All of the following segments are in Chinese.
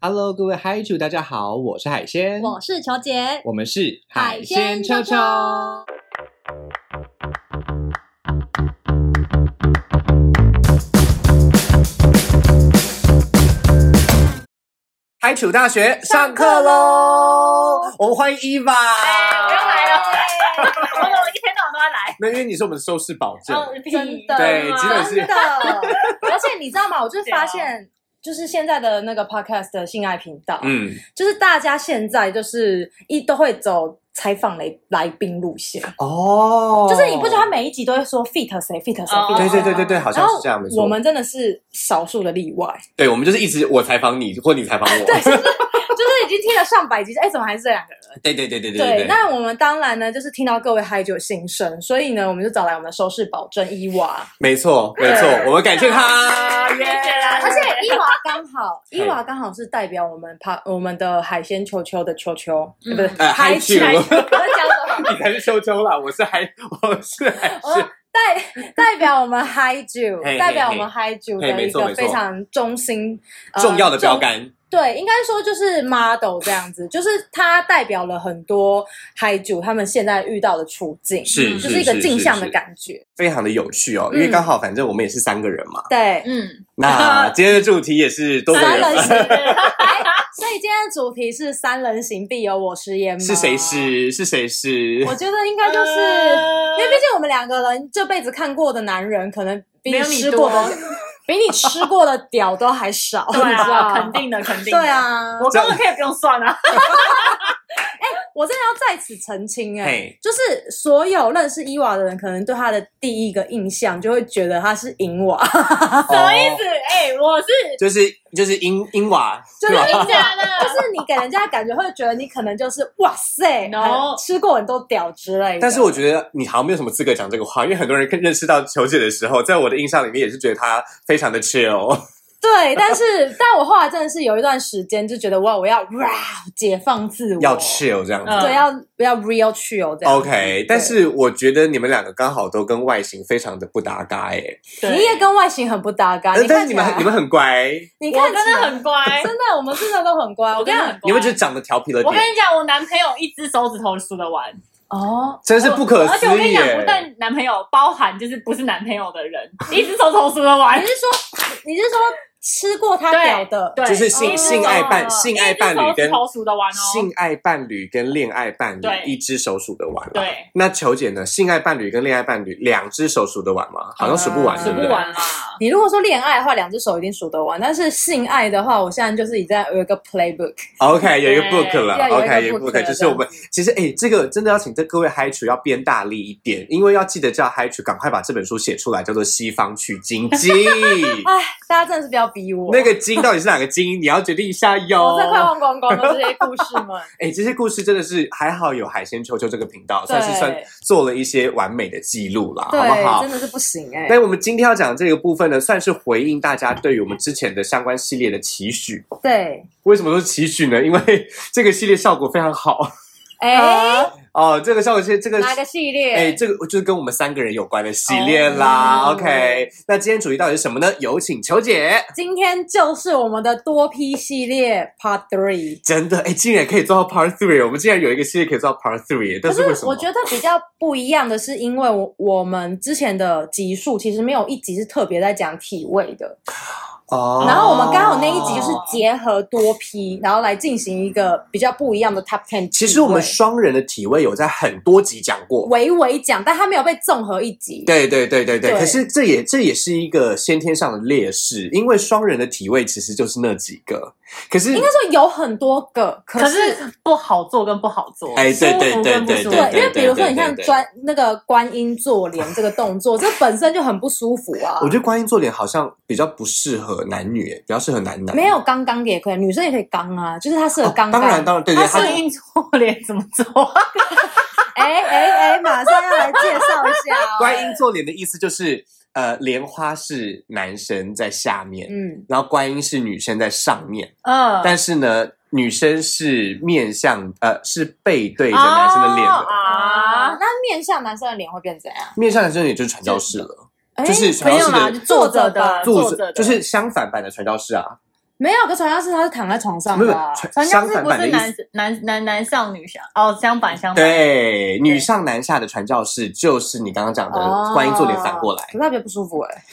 Hello，各位嗨主，大家好，我是海鲜，我是球姐，我们是海鲜秋秋。嗨主大学上课喽！我们欢迎伊娃，哎，我又来了，我怎么一天到晚都要来？那因为你是我们的收视保证，哦，真的，对基本是真的。而且你知道吗？我就是发现，就是现在的那个 podcast 的性爱频道，嗯，就是大家现在就是一都会走采访来来宾路线，哦，就是你不觉得他每一集都会说 fit 谁 fit 谁哦 fit 对谁？对对对对，好像是这样，没错。我们真的是少数的例外，对，我们就是一直我采访你，或你采访我，对，就是就是已经听了上百集，哎，怎么还是这两个人？对对对对对对，那我们当然呢，就是听到各位嗨酒心声，所以呢，我们就找来我们的收视保证伊娃，没错没错，我们感谢他，谢谢啦而且伊娃刚好，伊娃刚好是代表我们帕我们的海鲜球球的球球，不是呃嗨嗨球。球，我在讲什么？你才是秋秋啦，我是海，我是海我鲜，代代表我们嗨酒代表我们嗨酒的一个非常中心、呃重要的标重杆，对，应该说就是 model 这样子，就是它代表了很多海主他们现在遇到的处境，是嗯就是一个镜像的，感觉。非常的有趣哦。因为刚好反正我们也是三个人嘛，对，嗯，那 今天的主题也是三人人，行，哎所以今天的主题是三人行必有我师焉吗？是谁？是是谁是？我觉得应该就是，因为毕竟我们两个人这辈子看过的男人，可能比你吃过的多，比你吃过的屌都还少，对啊，肯定的，肯定的。对，啊，我根本可以不用算啊。我真的要在此澄清哎、嘿就是所有认识伊娃的人，可能对他的第一个印象就会觉得他是银娃，什么意思？哎，我是就是就是银银娃，就是吧？真假的，就是你给人家的感觉会觉得你可能就是哇塞 吃过很多屌之类的。但是我觉得你好像没有什么资格讲这个话，因为很多人认识到球姐的时候，在我的印象里面也是觉得她非常的 chill。对，但是但我后来真的是有一段时间就觉得哇，我要哇解放自我，要 chill 这样子。嗯对，要要 real chill 这样。OK，但是我觉得你们两个刚好都跟外形非常的不搭嘎哎、对你也跟外形很不搭嘎，呃你看你们你们很乖，你看真的很乖。真的，我们真的都很乖。我跟你讲你们只是长得调皮了点，我跟你讲，我男朋友一只手指头数得完，哦，真是不可而思议且我跟你讲，不！但男朋友，包含就是不是男朋友的人，一只手指头数得完你。是说你是说吃过他对屌的？对，就是性性爱伴性爱伴侣跟一只手指头数得完哦。性爱伴侣跟恋爱伴侣一只手数得完了。对，那球姐呢？性爱伴侣跟恋爱伴侣两只手数得完吗？好像数不完？数不完啦。你如果说恋爱的话，两只手一定数得完，但是性爱的话，我现在就是已经有一个 playbook。OK，有一个 book 了，OK，有一个 book，就是我们其实哎，这个真的要请这各位嗨厨要编大力一点，因为要记得叫嗨厨赶快把这本书写出来，叫做《西方取经记》。哎，大家真的是不要逼我。那个金到底是哪个金？你要决定一下哟。我这快忘光光了，这些故事们。哎，这些故事真的是还好有海鲜球球这个频道，算是算做了一些完美的记录啦，好不好真？的是不行哎、但我们今天要讲的这个部分呢，算是回应大家对于我们之前的相关系列的期许。对，为什么说期许呢？因为 这个系列效果非常好哎、哦。这个效果是这个哪个系列？哎，这个就是跟我们三个人有关的系列啦。哦 OK，那今天主题到底是什么呢？有请球姐。今天就是我们的多批系列 Part Three。真的，哎，竟然可以做到 Part Three，我们竟然有一个系列可以做到 Part Three，但可是为什么？是我觉得比较不一样的是，因为我我们之前的集数其实没有一集是特别在讲体位的，哦然后我们刚好那一集就是结合多批，然后来进行一个比较不一样的 Top Ten。其实我们双人的体位有在很多集讲过。微微讲，但它没有被综合一集。对对对对对，对可是这也这也是一个先天上的劣势，因为双人的体位其实就是那几个，可是应该说有很多个，可可是是不好做跟不好做，哎对对舒服对对跟不舒服对，因为比如说你像专那个观音坐莲这个动作，这本身就很不舒服啊。我觉得观音坐莲好像比较不适合男女，比较适合男男。没有刚刚也可以，女生也可以刚啊，就是它适合哦刚刚。当然当然，对对，他他是硬做脸怎么做？哎哎哎，马上要来介绍一下哦。观音坐莲的意思就是，呃，莲花是男生在下面，嗯，然后观音是女生在上面，嗯，但是呢，女生是面向呃是背对着男生的脸的，哦啊，那面向男生的脸会变怎样？面向男生的脸就是传教士了，哎就是传教士没有啦，就的坐着的，坐坐着的，就是相反版的传教士啊。没有可传教士他是躺在床上的啊，传传教士不是男。男男男上女下哦，相反相反。对，女上男下的传教士就是你刚刚讲的哦观音坐莲反过来，可是他比较不舒服哎、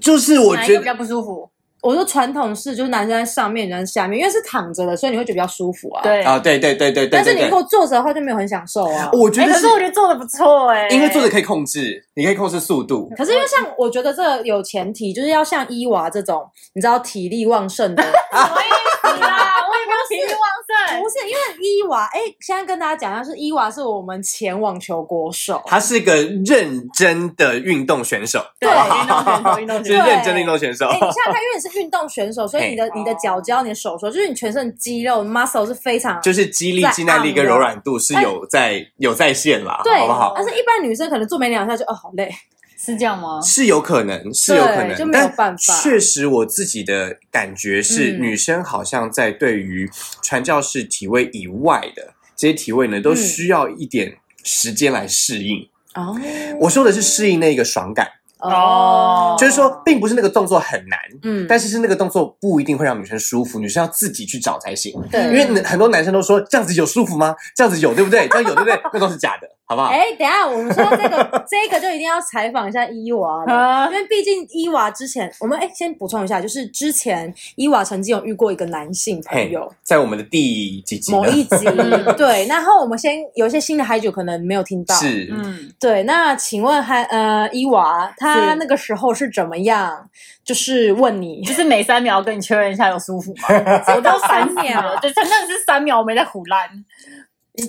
就是我觉得比较不舒服？我说传统式就是男生在上面，女生在下面，因为是躺着的，所以你会觉得比较舒服啊。。对啊，对对对对对但是你如，果坐着的话，就没有很享受啊。哎，我觉得可是我觉得坐的不错哎，因为坐着可以控制，你可以控制速度。可是因为像我觉得这个有前提，就是要像伊娃这种，你知道体力旺盛的，什么意思啦？我也没有体力旺盛不。是因为伊娃，哎，现在跟大家讲一下，是伊娃是我们前网球国手，他是个认真的运动选手，对，运动选手，运动是选手。认真的运动选手哎、。你现在看，因为你是运动选手，所以你的你的脚胶、你的手手，就是你全身的肌肉 muscle 是非常就是肌力、肌耐力跟柔软度是有在有在线啦，对，好不好？但是一般女生可能做没两下就哦好累，是这样吗？是有可能，是有可能，就没有但办法确实，我自己的感觉是，嗯女生好像在对于传教士体位以外的这些体位呢，都嗯需要一点时间来适应。哦我说的是适应那个爽感，哦就是说，并不是那个动作很难，嗯，但是是那个动作不一定会让女生舒服，女生要自己去找才行。对，因为很多男生都说这样子有舒服吗？这样子有对不对？这样有对不对？那都是假的，好不好？哎，等一下我们说这个 这个就一定要采访一下伊娃因为毕竟伊娃之前，我们哎先补充一下，就是之前伊娃曾经有遇过一个男性朋友，，在我们的第几集？某一集，对，然后我们先有一些新的嗨酒可能没有听到，是，嗯，对，那请问还呃伊娃他那个时候是怎么样？就是问你就是每三秒跟你确认一下有舒服吗？我都三秒了，对，真的是三秒，我没在胡乱。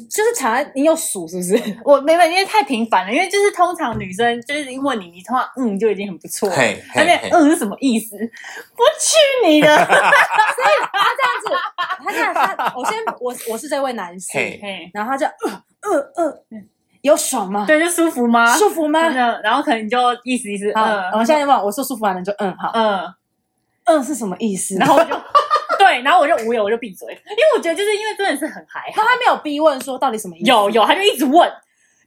就是常常你有数是不是？我没有，因为太频繁了。因为就是通常女生就是问你，你通常嗯就已经很不错了。嘿那边嘿嘿，嗯是什么意思？我去你的！所以他这样子，他这样他，我先 我我是这位男性，嘿嘿然后他就嗯嗯嗯，有爽吗？对，就舒服吗？舒服吗？那然后可能你就意思意思，好，嗯我们现在问我说舒服完了你就嗯好，嗯，嗯是什么意思？然后我就对，然后我就无语，我就闭嘴，因为我觉得就是因为真的是很嗨，他他，还没有逼问说到底什么意思？有有，他就一直问。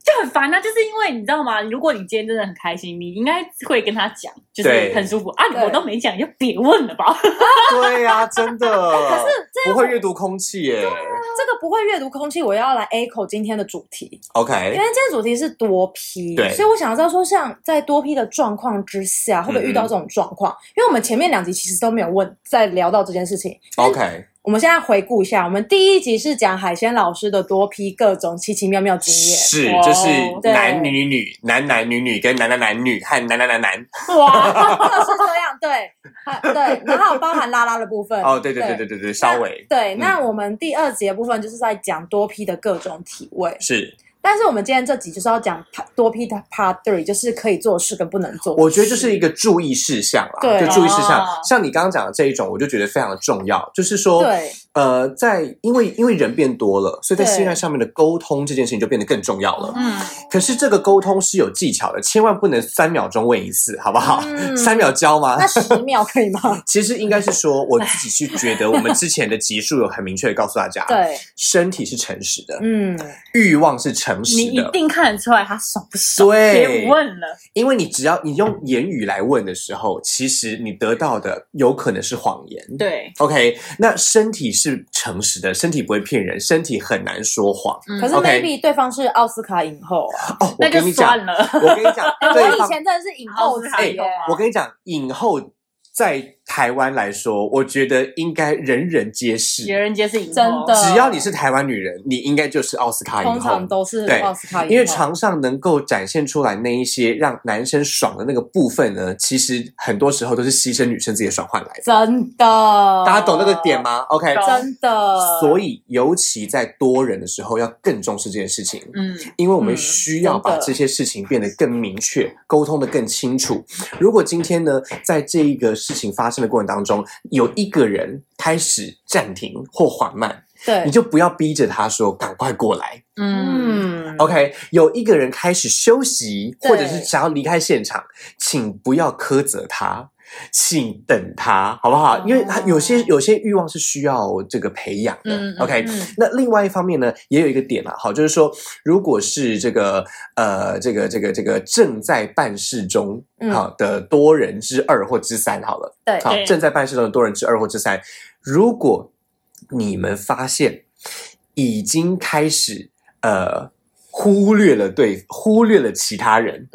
就很烦啊，就是因为你知道吗？如果你今天真的很开心，你应该会跟他讲，就是很舒服啊。我都没讲，你就别问了吧。对呀、真的。可是这不会阅读空气耶。这个不会阅读空气，我要来 echo 今天的主题，OK，因为今天主题是多批，对所以我想要知道说，像在多批的状况之下，会不会遇到这种状况？因为我们前面两集其实都没有问，在聊到这件事情。OK，我们现在回顾一下，我们第一集是讲海鲜老师的多批各种奇奇妙妙经验，是就是男女女、男男女女跟男男男女和男男男男。哇，就 是这样，对，还对，然后包含拉拉的部分。哦，对对对对对对，稍微对，嗯那我们第二集的部分就是在讲多批的各种体位，是。但是我们今天这集就是要讲多批的 Part Three，就是可以做事跟不能做。我觉得就是一个注意事项啦，对就注意事项哦。像你刚刚讲的这一种，我就觉得非常的重要，就是说，对呃，在因为因为人变多了，所以在对性爱上面的沟通这件事情就变得更重要了。嗯，可是这个沟通是有技巧的，千万不能三秒钟问一次，好不好？嗯三秒教吗？那十秒可以吗？其实应该是说，我自己是觉得，我们之前的集数有很明确的告诉大家，对，身体是诚实的，嗯，欲望是诚实的你一，定看得出来他爽不爽。对别问了。因为你只要你用言语来问的时候，其实你得到的有可能是谎言。对，OK，那身体是诚实的，身体不会骗人，身体很难说谎。可是 maybe 对方是奥斯卡影后啊，哦，我那就跟你讲，算了。我跟你讲，我以前真的是影后级哎，我跟你讲，影后在台湾来说，我觉得应该人人皆是。人人皆是影后真的只要你是台湾女人，你应该就是奥斯卡影后通常。都是对奥斯卡影后，因为床上能够展现出来那一些让男生爽的那个部分呢，其实很多时候都是牺牲女生自己的爽换来的。真的，大家懂那个点？吗？OK，懂真的，所以尤其在多人的时候，要更重视这件事情。嗯，因为我们嗯需要把这些事情变得更明确，沟通的更清楚。如果今天呢，在这一个事情发生的过程当中，有一个人开始暂停或缓慢，对你，就不要逼着他说赶快过来。嗯，嗯 OK，有一个人开始休息，或者是想要离开现场，请不要苛责他。请等他，好不好？因为他有些有些欲望是需要这个培养的。OK，、嗯。那另外一方面呢，也有一个点啊，好，就是说，如果是这个呃，这个这个这个正在办事中嗯。好的多人之二或之三，好了，对。好，正在办事中的多人之二或之三，如果你们发现已经开始呃忽略了对忽略了其他人，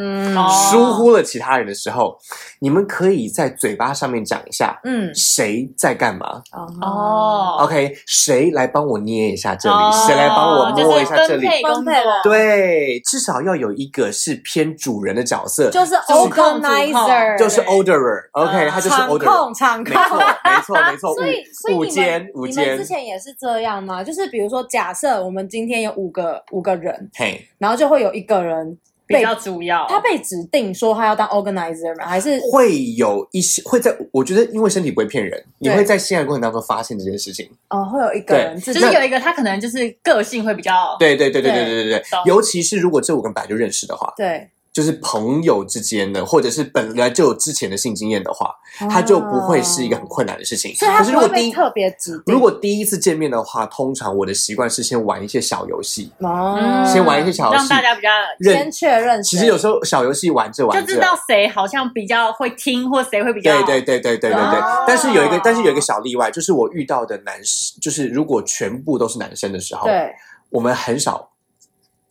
疏忽了其他人的时候，你们可以在嘴巴上面讲一下嗯谁在干嘛。哦 OK，谁来帮我捏一下这里？哦谁来帮我摸一下这里？就是分配工作分配了对，至少要有一个是偏主人的角色，就是 organizer，就是 orderer。OK，嗯他就是 orderer。控场控没。错，没错，没错。所以，所以午你们间五间你们之，前也是这样吗？就是比如说，假设我们今天有五个五个人，嘿，然后就会有一个人被比较主要。他被指定说他要当 organizer 吗？还是会有一些会在，我觉得因为身体不会骗人，你对会在性爱过程当中发现这件事情。哦，会有一个人自己就是有一个他可能就是个性会比较对对对对对对对对对。懂，尤其是如果这五个人本来就认识的话，对，就是朋友之间的，或者是本来就有之前的性经验的话，他就不会是一个很困难的事情。可是如果第一不会特别指定。如果第一次见面的话，通常我的习惯是先玩一些小游戏，哦，先玩一些小游戏让大，家比较先确认，其实有时候小游戏玩着玩着，就知道谁好像比较会听，或谁会比较对对对对对对对哦。但是有一个，但是有一个小例外，就是我遇到的男生，就是如果全部都是男生的时候，对我们很少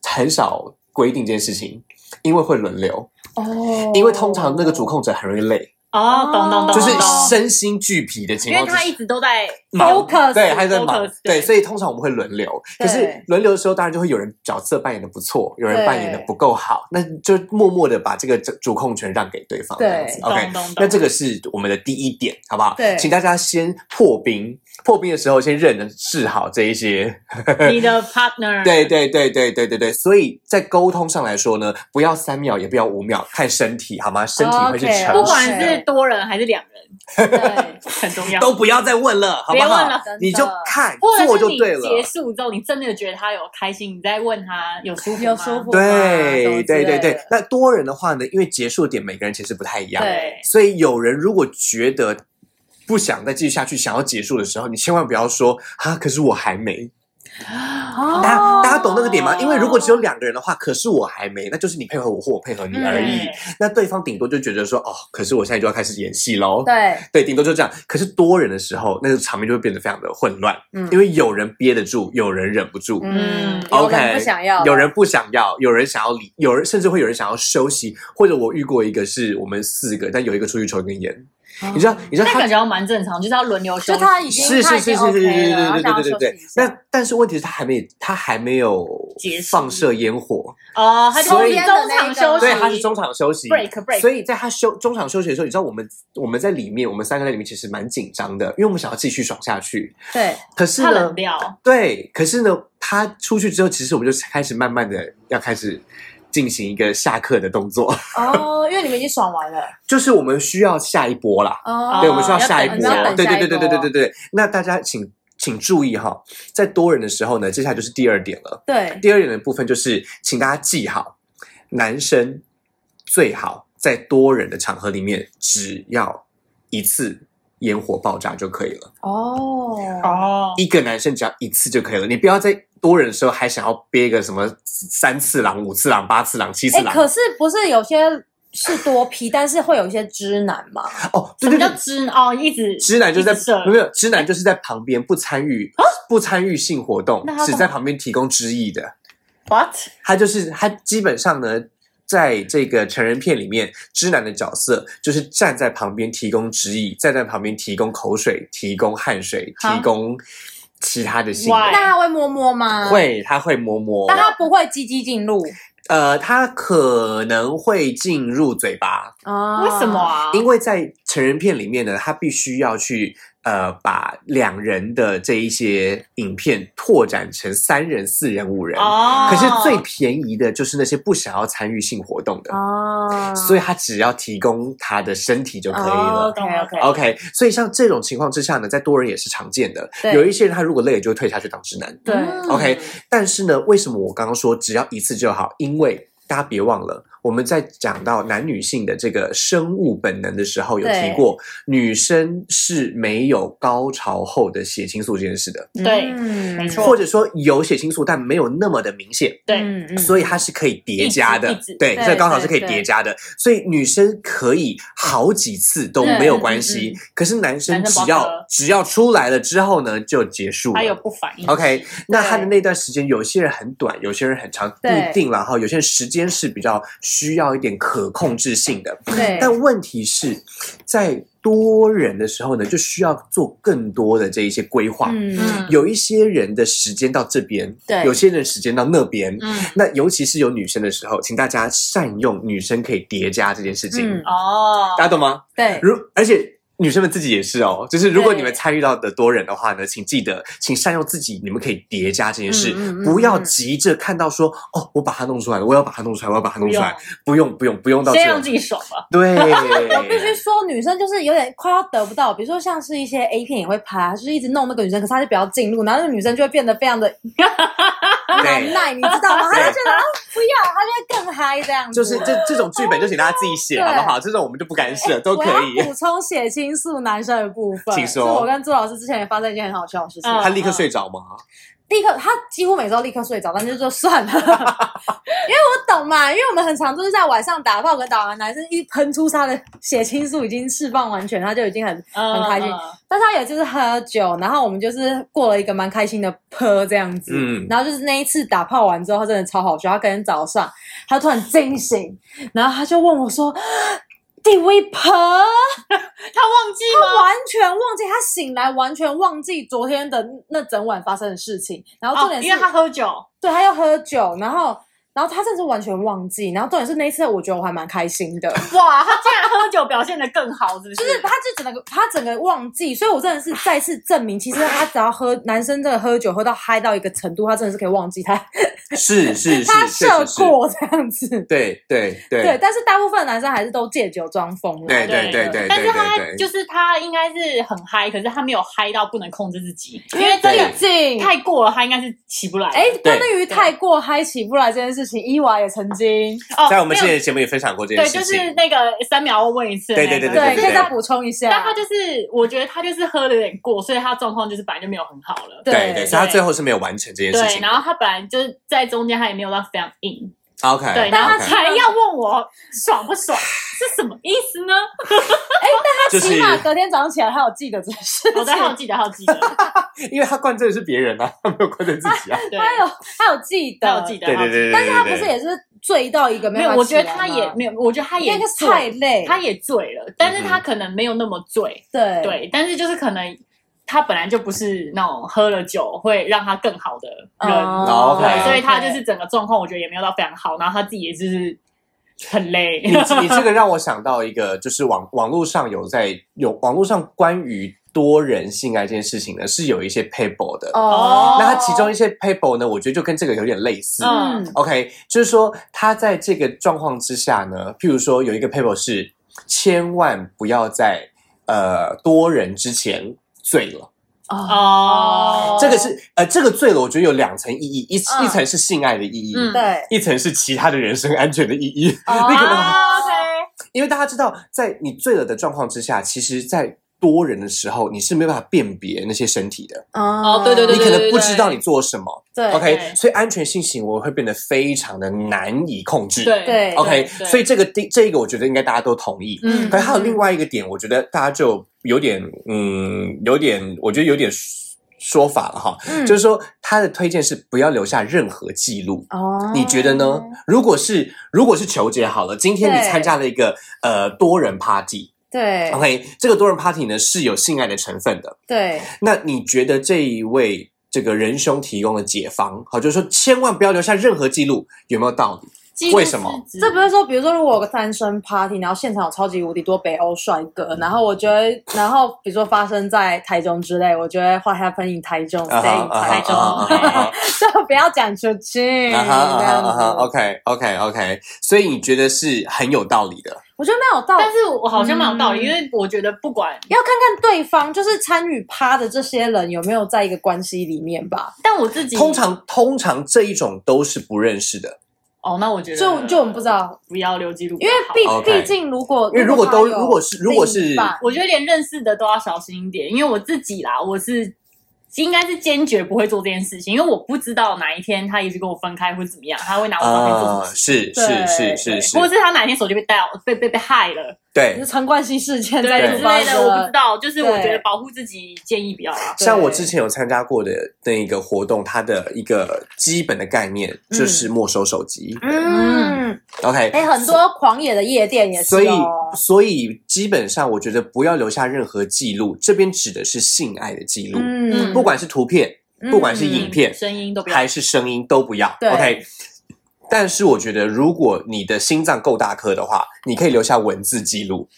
很少规定这件事情，因为会轮流，哦，因为通常那个主控者很容易累，哦，懂懂懂，就是身心俱疲的情况因为他。一直都在忙 focus，对，他在忙对，所以通常我们会轮流。可是轮流的时候，当然就会有人角色扮演的不错，有人扮演的不够好，那就默默的把这个主控权让给对方，这样子。OK。那这个是我们的第一点，好不好？对请大家先破冰，破冰的时候先认识好这一些。你的 partner 对对对对对对对，所以在沟通上来说呢，不要三秒，也不要五秒，看身体好吗？身体会是实不管是多人还是两人，对，很重要。都不要再问了，好不好？别问了你就看或者是你做就对了。结束之后，你真的觉得他有开心，你再问他有舒服吗有舒服对对对对，那多人的话呢，因为结束点每个人其实不太一样，对所以有人如果觉得不想再继续下去，想要结束的时候，你千万不要说啊，可是我还没。哦大家大家懂那个点吗？因为如果只有两个人的话，可是我还没，那就是你配合我或我配合你而已。对那对方顶多就觉得说，哦，可是我现在就要开始演戏喽。对，对，顶多就这样。可是多人的时候，那个场面就会变得非常的混乱，嗯因为有人憋得住，有人忍不住。嗯，OK，不想要，有人不想要，有人想要离，有人甚至会有人想要休息，或者我遇过一个是我们四个，但有一个出去抽一根烟，你知道，你知道他感觉要蛮正常，就是要轮流休息。就他已经是是是是是是 OK 了，然后对对对对对休息一。下。那但是问题是，他还没他还没有放射烟火，哦，他所以是中场休息，对，他是中场休息。Break break，所以在他休中场休息的时候，你知道我们我们在里面，我们三个在里面其实蛮紧张的，因为我们想要继续爽下去。对，可是呢他冷，掉，对，可是呢，他出去之后，其实我们就开始慢慢的要开始进行一个下课的动作，哦，因为你们已经爽完了，就是我们需要下一波啦。哦，对，我们需要要下一波。对对对对对对对对。那大家请请注意哈，在多人的时候呢，接下来就是第二点了。对，第二点的部分就是，请大家记好，男生最好在多人的场合里面，只要一次烟火爆炸就可以了。哦，哦，一个男生只要一次就可以了，你不要在多人的时候还想要憋个什么三次郎、五次郎、八次郎、七次哎，郎。可是不是有些是多批，但是会有一些知男嘛？哦，什么叫对对对。知哦？一直知男就在没有，知男就是在旁边不参与、不参与性活动只在旁边提供知意的。what？他就是他基本上呢，在这个成人片里面，知男的角色就是站在旁边提供指引，站在旁边提供口水、提供汗水、提供其他的性？那他会摸摸吗？，会，他会摸摸但，他不会积极进入呃，他可能会进入嘴巴，啊？为什么？啊？因为在成人片里面呢，他必须要去呃把两人的这一些影片拓展成三人、四人、五人。哦，可是最便宜的就是那些不想要参与性活动的，哦？所以他只要提供他的身体就可以了。OK OK，OK，所以像这种情况之下呢，在多人也是常见的。对有一些人他如果累了就会退下去当直男。对嗯 OK 但是呢，为什么我刚刚说只要一次就好？因为大家别忘了，我们在讲到男女性的这个生物本能的时候，有提过女生是没有高潮后的血清素这件事的，对嗯没错。或者说有血清素，但没有那么的明显。对，所以它是可以叠加的。对，对这个高潮是可以叠加的，所以女生可以好几次都没有关系，可是男生只要只要出来了之后呢，就结束了。还有不反应。OK，那他的那段时间，有些人很短，有些人很长，不一定了哈。有些人时间是比较需要一点可控制性的，对，但问题是在多人的时候呢，就需要做更多的这一些规划。嗯嗯有一些人的时间到这边，对有些人时间到那边。嗯，那尤其是有女生的时候，请大家善用女生可以叠加这件事情，嗯哦，大家懂吗？对，如而且女生们自己也是哦，就是如果你们参与到的多人的话呢，请记得，请善用自己，你们可以叠加这件事，嗯嗯嗯不要急着看到说哦，我把它弄出来了，我要把它弄出来，我要把它弄出来，不用不用不用到先让自己爽吧。对，我必须说，女生就是有点快要得不到，比如说像是一些 A 片也会拍，就是一直弄那个女生，可是她就比较进入，然后那个女生就会变得非常的 难耐，你知道吗？她就觉得啊不要，她就会更嗨这样子。就是这这种剧本就请大家自己写好不好？这种我们就不干涉，都可以。补充写清素男生的部分，请说是我跟朱老师之前也发生一件很好笑的事情。嗯他立刻睡着吗？立刻，他几乎每周立刻睡着，但是就算了，因为我懂嘛，因为我们很常就是在晚上打炮跟打完，男生一喷出他的血清素已经释放完全，他就已经很很开心。嗯但是他也就是喝酒，然后我们就是过了一个蛮开心的坡这样子。嗯然后就是那一次打炮完之后，他真的超好笑。他隔天早上，他突然惊醒，然后他就问我说：“Did we 婆？”他忘记他吗？完全忘记，他醒来完全忘记昨天的那整晚发生的事情。然后重哦，点是，因为他喝酒，对他要喝酒，然后然后他甚至完全忘记。然后重点是那一次，我觉得我还蛮开心的。哇，他竟然喝酒表现的更好，是不是？就是他就整个他整个忘记，所以我真的是再次证明，其实他只要喝男生真的喝酒喝到嗨到一个程度，他真的是可以忘记他是是 是，他。射过这样子。对对对对，但是大部分男生还是都借酒装疯了。对对对对对但是他就是他应该是很嗨，可是他没有嗨到不能控制自己，因因为毕为真的竟太过了，他应该是起不来的。哎，对关于太过嗨起不来这件事情，伊娃也曾经哦，在我们之前的节目也分享过这件对，就情。是那个三秒问一次的那个，对对对，对可以再补充一下。但他就是，我觉得他就是喝的有点过，所以他状况就是本来就没有很好了。对对对，所以他最后是没有完成这件事对，情的。然后他本来就是在中间，他也没有到非常硬，OK，对，然后 OK 才要问我爽不爽，是什么意思呢？哎，但他起码隔天早上起来，他有记得这件事情。我在好记得，他有记得，因为他灌醉的是别人啊，他没有灌醉自己啊。对，他有他有记得，他有记得，对对对但是他不是也是醉到一个没有，我觉得他也没有，我觉得他也应该是太累，他也醉了，但是嗯他可能没有那么醉，对。对，但是就是可能他本来就不是那种喝了酒会让他更好的人，哦对所以他就是整个状况，我觉得也没有到非常好，然后他自己也就是很累，你你这个让我想到一个，就是网网络上有在有网络上关于多人性爱这件事情呢，是有一些 paper 的。哦，那它其中一些 paper 呢，我觉得就跟这个有点类似。嗯嗯 OK，就是说他在这个状况之下呢，譬如说有一个 paper 是千万不要在呃多人之前醉了。哦。这个是呃，这个醉了，我觉得有两层意义，一、嗯。一层是性爱的意义，嗯对，一层是其他的人身安全的意义。哦。那个啊，OK，因为大家知道，在你醉了的状况之下，其实，在多人的时候，你是没有办法辨别那些身体的，哦。对对对你可能不知道你做什么。对。OK，对。所以安全性行为会变得非常的难以控制。对对 OK，对。所以这个第这个我觉得应该大家都同意。嗯。可是还有另外一个点，我觉得大家就有点嗯，有点，我觉得有点说法了哈，嗯。就是说他的推荐是不要留下任何记录。哦，你觉得呢？如果是如果是求解好了，今天你对。参加了一个呃多人 party，对 OK，这个多人 party 呢是有性爱的成分的。对那你觉得这一位这个仁兄提供的解方，好，就是说千万不要留下任何记录，有没有道理？为什么这不是说，比如说，如果有个单身 party，然后现场有超级无敌多北欧帅哥，然后我觉得，然后比如说发生在台中之类，我觉得 what happened in 台中啊哈 stay 啊 in 台中就不要讲出去。，OK OK OK，所以你觉得是很有道理的。我觉得没有道理。但，是我好像蛮有道理，嗯。因为我觉得不管，要看看对方，就是参与趴的这些人有没有在一个关系里面吧。但我自己通常通常这一种都是不认识的，哦，那我觉得就就我们不知道，不要留记录因为毕毕竟如果因为如果都如果是如果是我觉得连认识的都要小心一点，因为我自己啦，我是应该是坚决不会做这件事情，因为我不知道哪一天他也许跟我分开或者怎么样，他会拿我照片做什么呃，是是是是是或，者是他哪一天手机被带被被被害了，对是。陈冠希事件之类的，我不知。道。就是我觉得保护自己建议比较好。像我之前有参加过的那一个活动，它的一个基本的概念就是没收手机。嗯，OK，哎，很多狂野的夜店也是所以哦。所以基本上我觉得不要留下任何记录，这边指的是性爱的记录，嗯不管是图片，不管是影片，声音都不要还是声音都不要。对 OK。但是我觉得，如果你的心脏够大颗的话，你可以留下文字记录。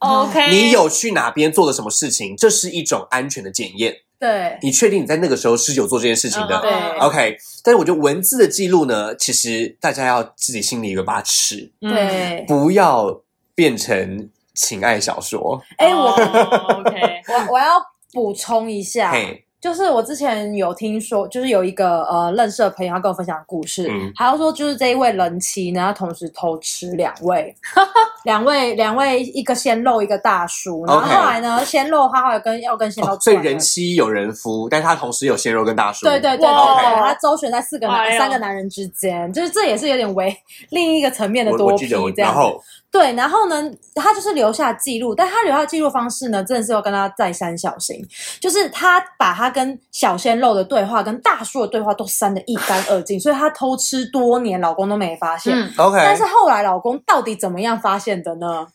OK。你有去哪边做了什么事情，这是一种安全的检验。对你确定你在那个时候是有做这件事情的、嗯嗯嗯 o k 但是我觉得文字的记录呢，其实大家要自己心里有把尺，嗯对，不要变成情爱小说。哎，我哦 OK，我我要补充一下，嘿，就是我之前有听说，就是有一个呃认识的朋友，他跟我分享故事，嗯。还要说就是这一位人妻呢，他同时偷吃两位，两位两位一个鲜肉一个大叔，然后 OK 后来呢，鲜肉他后来跟要跟鲜肉哦，所以人妻有人夫，但是他同时有鲜肉跟大叔。对对对对哇对，他周旋在四个男、哎呦。三个男人之间，就是这也是有点为另一个层面的我多批记得我，这样。然后对，然后呢，他就是留下记录，但他留下记录方式呢，真的是要跟他再三小心，就是他把他跟小鲜肉的对话、跟大叔的对话都删得一干二净，所以他偷吃多年，老公都没发现。嗯，OK，但是后来老公到底怎么样发现的呢？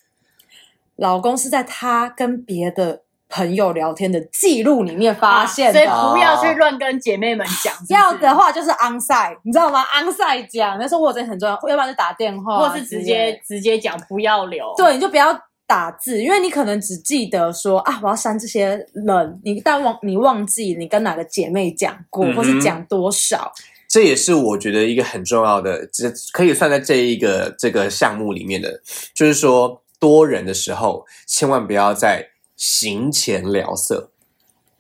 老公是在他跟别的朋友聊天的记录里面发现的。所以不要去乱跟姐妹们讲。是不是要的，话就是 on site，你知道吗？on site 讲，那时候我真的很重要，要不然就打电话，或者是直接。直接讲，不要留。对，你就不要打字，因为你可能只记得说啊，我要删这些人，你但忘你忘记你跟哪个姐妹讲过，嗯或是讲多少。这也是我觉得一个很重要的，这可以算在这一个这个项目里面的，就是说多人的时候，千万不要在行前聊色，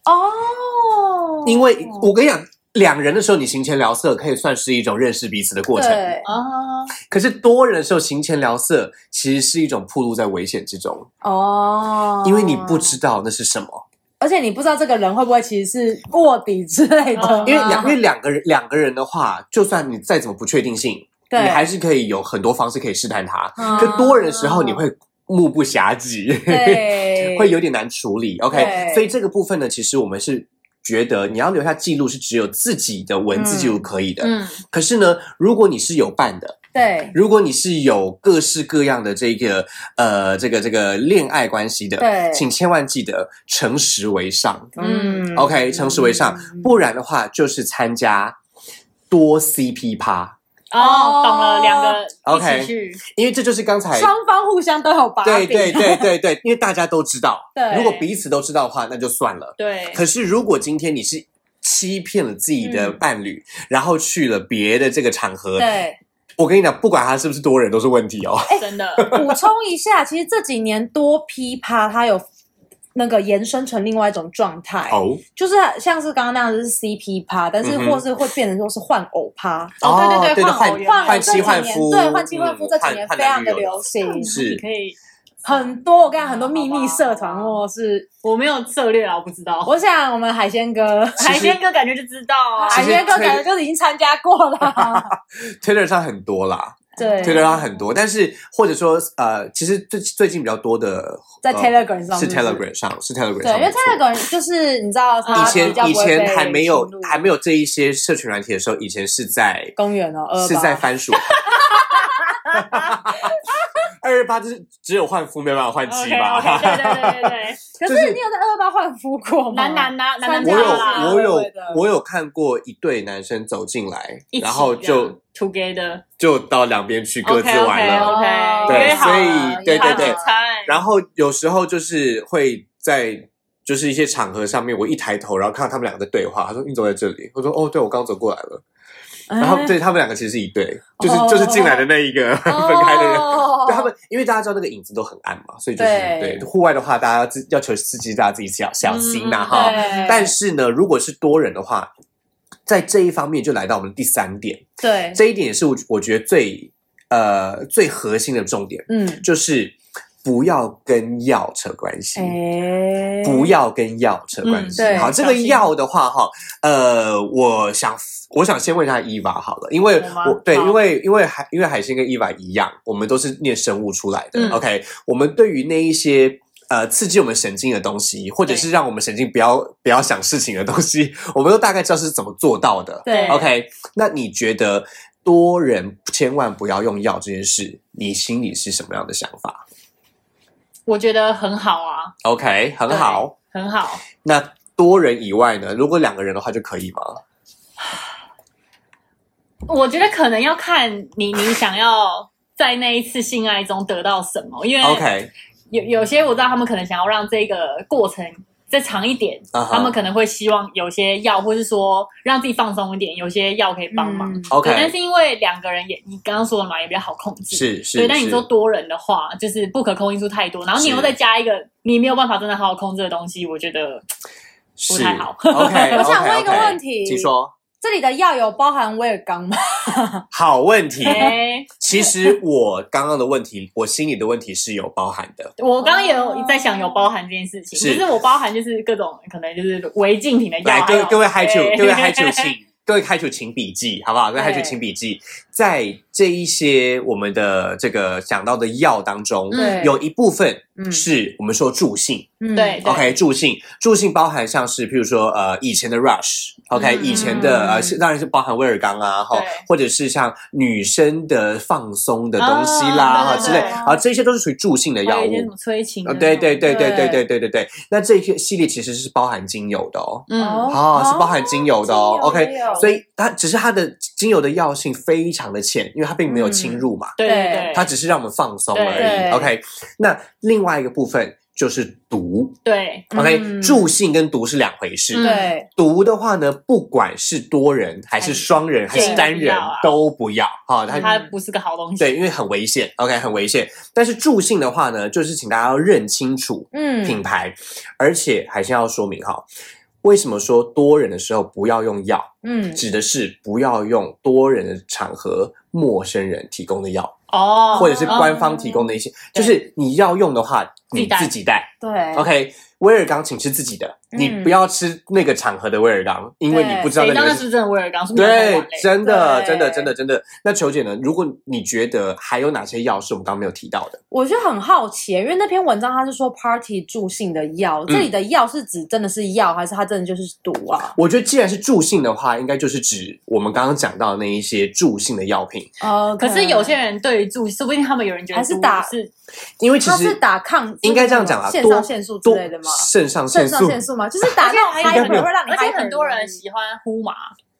哦因为我跟你讲。两人的时候，你行前聊色可以算是一种认识彼此的过程。对啊，可是多人的时候，行前聊色其实是一种暴露在危险之中，哦，因为你不知道那是什么。而且你不知道这个人会不会其实是卧底之类的，哦因为两因为两个人两个人的话，就算你再怎么不确定性，你还是可以有很多方式可以试探他。嗯可多人的时候，你会目不暇接，对 会有点难处理。OK，所以这个部分呢，其实我们是觉得你要留下记录是只有自己的文字记录可以的。嗯，可是呢，如果你是有伴的，对如果你是有各式各样的这个呃这个这个恋爱关系的，对请千万记得诚实为上。嗯 OK，诚实为上，不然的话就是参加多 CP 趴，哦，懂了，两个一 OK 起去，因为这就是刚才双方互相都有把柄，对对对对对，因为大家都知道，对如果彼此都知道的话，那就算了。对，可是如果今天你是欺骗了自己的伴侣，然后去了别的这个场合，对。我跟你讲，不管他是不是多人，都是问题哦。真的，补充一下，其实这几年多噼啪，他有那个延伸成另外一种状态，哦。就是像是刚刚那样子是 CP 趴，但是或是会变成说是换偶趴。哦对对对对换偶换换换偶这几妻换夫，年对换妻换夫嗯这几年非常的流行，是。你可以，很多我跟你讲很多秘密社团或是，我没有策略啊，我不知道。我想我们海鲜哥，海鲜哥感觉就知道啊，海鲜哥感觉就是已经参加过了，Twitter 上很多啦对。上很多，但是或者说呃，其实最最近比较多的在呃 Telegram 上是是不是？Telegram 上是 Telegram 对，因为 Telegram 就是你知道它以前以前被还没有还没有这一些社群软体的时候，以前是在公园哦，是在番薯。二二八就是只有换肤没有办法换妻 OK 吧 OK，对对对对对，可是是你有在二二八换肤过吗？男男呐，男男我有我有我有看过一对男生走进来然后就 together 就到两边去各自玩了。OK 对所以对对对。然后有时候就是会在就是一些场合上面，我一抬头，然后看到他们两个在对话，他说你走在这里，我说哦，对我刚走过来了。哎，然后对他们两个其实是一对，就是哦。就是进来的那一个 分开的人。哦。对他们，因为大家知道那个影子都很暗嘛，所以就是对。对户外的话，大家自要求司机大家自己小小心呐、嗯哈。对。但是呢，如果是多人的话，在这一方面就来到我们第三点，对，这一点也是我我觉得最呃最核心的重点，嗯，就是不要跟药扯关系。哎，不要跟药扯关系。好，这个药的话，哈，呃，我想我想先问一下伊娃好了，因为我对，因为因为海因为海星跟伊娃一样，我们都是念生物出来的。嗯 OK，我们对于那一些。呃，刺激我们神经的东西，或者是让我们神经不要不要想事情的东西，我们都大概知道是怎么做到的。对 OK，那你觉得多人千万不要用药这件事，你心里是什么样的想法我觉得很好啊，？OK，很好。很好。那多人以外呢？如果两个人的话就可以吗？我觉得可能要看你你想要在那一次性爱中得到什么，因为 OK，有有些我知道他们可能想要让这个过程再长一点他们可能会希望有些药，或是说让自己放松一点，有些药可以帮忙。嗯。OK，但是因为两个人也，你刚刚说了嘛，也比较好控制。是是，对，但你说多人的话，就是不可控因素太多，然后你又再加一个你没有办法真的好好控制的东西，我觉得不太好。OK，我想问一个问题。请说。这里的药有包含威尔刚吗？好问题。哎，其实我刚刚的问题，我心里的问题是有包含的。我刚刚也有在想有包含这件事情，是就是我包含就是各种可能就是违禁品的药，来，各位各位 Hi to 各位 Hi to 请各位 Hi to 请笔记，好不好？各位 Hi to 请笔记，在这一些我们的这个讲到的药当中，对。有一部分嗯。是我们说助性。嗯。对对。OK，助性，助性包含像是譬如说呃以前的 Rush，OK，、嗯。以前的呃是当然是包含威尔刚啊哈，或者是像女生的放松的东西啦啊哈、之类，对对对。啊这些都是属于助性的药物。催情对对对对对对。对对对对，那这些系列其实是包含精油的哦，嗯，哦，是包含精油的哦。OK，所以它只是它的精油的药性非常的浅，因为它并没有侵入嘛，对对对，它只是让我们放松而已。OK，那另外一个部分就是毒。对 OK，、嗯助性跟毒是两回事。嗯对，毒的话呢，不管是多人还是双人还是单人建议不要啊都不要哈，它它不是个好东西，对，因为很危险。OK，很危险。但是助性的话呢，就是请大家要认清楚嗯品嗯，牌，而且还是要说明哈，为什么说多人的时候不要用药，嗯，指的是不要用多人的场合陌生人提供的药，哦，或者是官方提供的一些，就是你要用的话，你自己带。对。OK，威尔刚请吃自己的，嗯你不要吃那个场合的威尔刚，因为你不知道那里面是不是真的威尔刚？是不是对真的，真的，真的，真的。那球姐呢？如果你觉得还有哪些药是我们刚刚没有提到的？我就很好奇，因为那篇文章它是说 party 助性的药，嗯这里的药是指真的是药，还是它真的就是毒啊？我觉得既然是助性的话，应该就是指我们刚刚讲到的那一些助性的药品，哦，可是有些人对于助，说不定他们有人觉得毒还是打是因为其实它是打抗，应该这样讲啦，肾多上腺素之类的吗？肾上腺素就是打会让你而且很多人喜欢呼麻，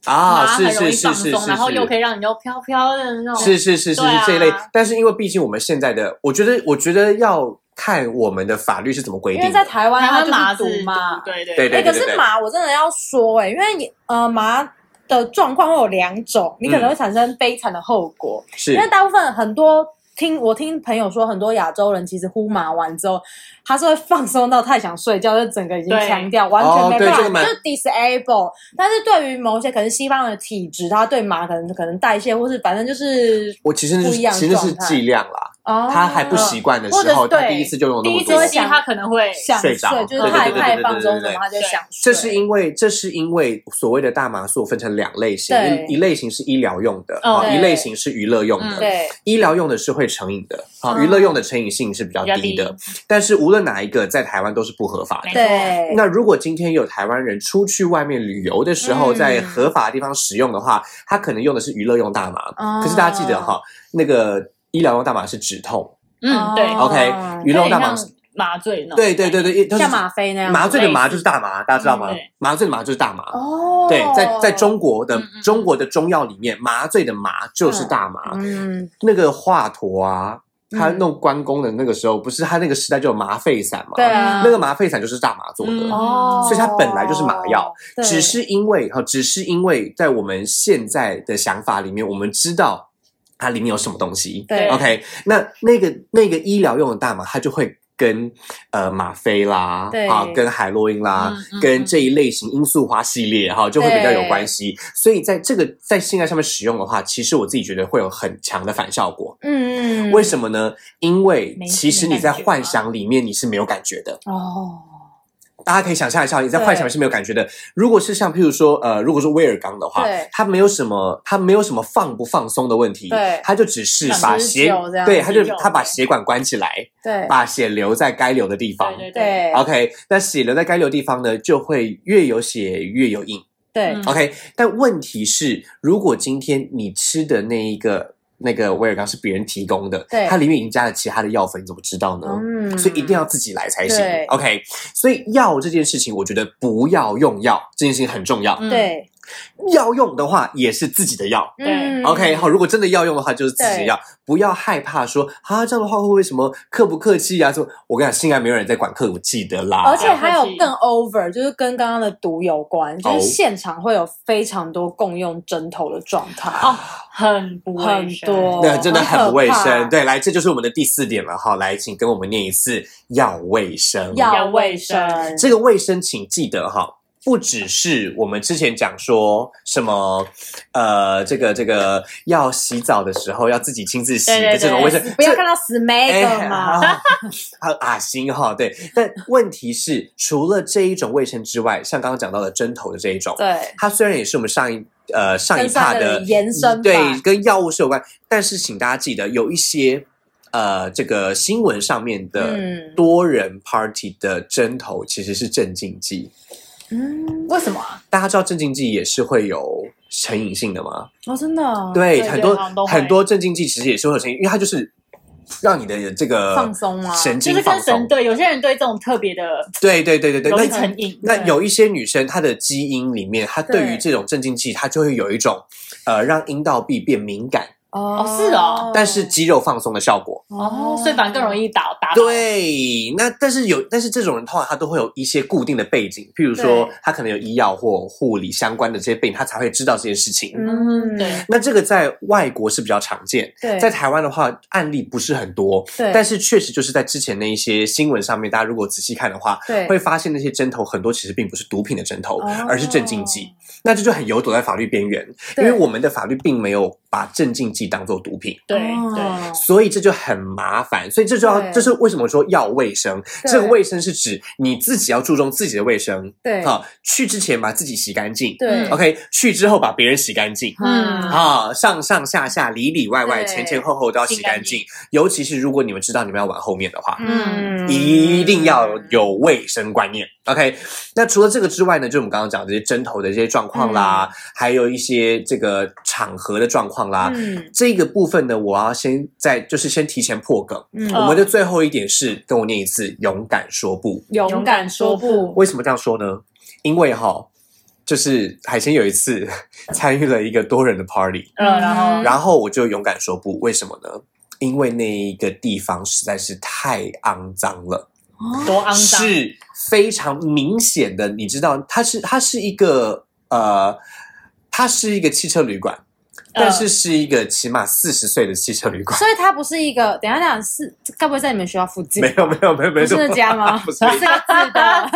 啊，很容易放是是是松，然后又可以让你又飘飘的那种。是是是是这一类。但是因为毕竟我们现在的，我觉得我觉得要看我们的法律是怎么规定的。为在台湾台湾麻是毒嘛，对对对可是麻我真的要说，哎，因为你呃麻的状况会有两种，你可能会产生悲惨的后果，嗯是因为大部分很多。听我听朋友说，很多亚洲人其实呼麻完之后，他是会放松到太想睡觉，就整个已经对强调，完全哦没办法，就 disable。但是对于某些可能西方的体质，他对麻可能可能代谢，或是反正就是我其实是不一样的其实那是状态剂量啦，哦。他还不习惯的时候，他第一次就用那么多第一次。他可能会想睡着。就是对对太太对对对对。放松他就想。这是因为这是因为所谓的大麻素分成两类型，一一类型是医疗用的，哦啊，一类型是娱乐用嗯的。对。医疗用的是会成瘾的，啊，嗯娱乐用的成瘾性是比较低的。但是无论哪一个，在台湾都是不合法的。对，那如果今天有台湾人出去外面旅游的时候，嗯。在合法的地方使用的话，他可能用的是娱乐用大麻。哦。可是大家记得哈，那个医疗用大麻是止痛。嗯对。哦，OK，娱乐用大麻是麻醉那种。对对对对，像吗啡那样麻醉的麻就是大麻，大家知道吗？麻醉的麻就是大麻。哦，对，在在中国的中国的中药里面，麻醉的麻就是大麻。嗯。那个华佗啊，他嗯弄关公的那个时候，不是他那个时代就有麻沸散嘛？对啊，那个麻沸散就是大麻做的。嗯。哦，所以它本来就是麻药，只是因为哈，只是因为在我们现在的想法里面，我们知道它里面有什么东西。对 OK，那那个那个医疗用的大麻，它就会跟呃吗啡啦，对啊，跟海洛因啦，跟这一类型罂粟花系列哈，就会比较有关系。所以在这个在性爱上面使用的话，其实我自己觉得会有很强的反效果。嗯，为什么呢？因为其实你在幻想里面你是没有感觉的。哦，大家可以想象一下，你在对。幻想是没有感觉的。如果是像譬如说，呃，如果说威尔刚的话他，没有什么，他没有什么放不放松的问题，对。它就只是把血对，他就他把血管关起来，对。把血留在该流的地方。对。对。对 OK，那血留在该流的地方呢，就会越有血越有硬。对。嗯 OK，但问题是，如果今天你吃的那一个那个威尔刚是别人提供的，对它里面已经加了其他的药粉，你怎么知道呢？嗯所以一定要自己来才行。OK，所以药这件事情，我觉得不要用药这件事情很重要。嗯对要用的话，也是自己的药。对嗯 OK，好，如果真的要用的话，就是自己的药，不要害怕说啊，这样的话会不会什么客不客气啊？就我跟你讲，性爱没有人在管客不气的啦。而且还有更 over，就是跟刚刚的毒有关，就哦是现场会有非常多共用针头的状态。哦，很不卫很生多对，真的很不卫生。对，来，这就是我们的第四点了哈。来，请跟我们念一次要卫生。要卫生，这个卫生，请记得哈。不只是我们之前讲说什么，呃，这个这个要洗澡的时候要自己亲自洗的这种卫生，不要看到死每哎个嘛。啊啊行哈，对。但问题是，除了这一种卫生之外，像刚刚讲到的针头的这一种，对，它虽然也是我们上一呃上一跟上一个趴的的延伸吧对，跟药物是有关，但是请大家记得，有一些呃这个新闻上面的嗯多人 party 的针头其实是镇静剂。嗯，为什么啊？大家知道镇静剂也是会有成瘾性的吗？哦，真的哦对，很多很多镇静剂其实也是会有成瘾，因为它就是让你的这个放松啊神经放松。对，有些人对这种特别的对对对对对，容易那成瘾。那有一些女生，她的基因里面，她对于这种镇静剂，她就会有一种呃让阴道壁变敏感，哦是哦。但是肌肉放松的效果。哦，所以反而更容易打打到。对，那但是有，但是这种人通常他都会有一些固定的背景，譬如说他可能有医药或护理相关的这些背景，他才会知道这件事情。嗯，对，那这个在外国是比较常见，对，在台湾的话案例不是很多，对。但是确实就是在之前那一些新闻上面，大家如果仔细看的话，对。会发现那些针头很多其实并不是毒品的针头，哦。而是镇静剂。那这就很游走在法律边缘，因为我们的法律并没有把镇静剂当做毒品。对哦。对，所以这就很麻烦，所以这就要，对。这是为什么说要卫生。这个卫生是指你自己要注重自己的卫生，对。好，去之前把自己洗干净对，OK，去之后把别人洗干净，嗯。啊，上上下下里里外外前前后后都要洗干洗干净，尤其是如果你们知道你们要玩后面的话，嗯。一定要有卫生观念。OK，那除了这个之外呢，就我们刚刚讲的这些针头的这些状况啦，还有一些这个场合的状况啦。嗯这个部分呢，我要先在就是先提前破梗。嗯我们的最后一点是跟我念一次，勇敢说不。勇敢说不，为什么这样说呢？因为哈，就是海鲜有一次 参与了一个多人的 party，嗯，然后然后我就勇敢说不。为什么呢？因为那一个地方实在是太肮脏了。多肮脏，是非常明显的，你知道，它是它是一个呃，它是一个汽车旅馆，呃但是是一个起码四十岁的汽车旅馆。所以它不是一个，等一下下是，该不会在你们学校附近？没有 没有没有没有，不是那家吗？不是 四个字的，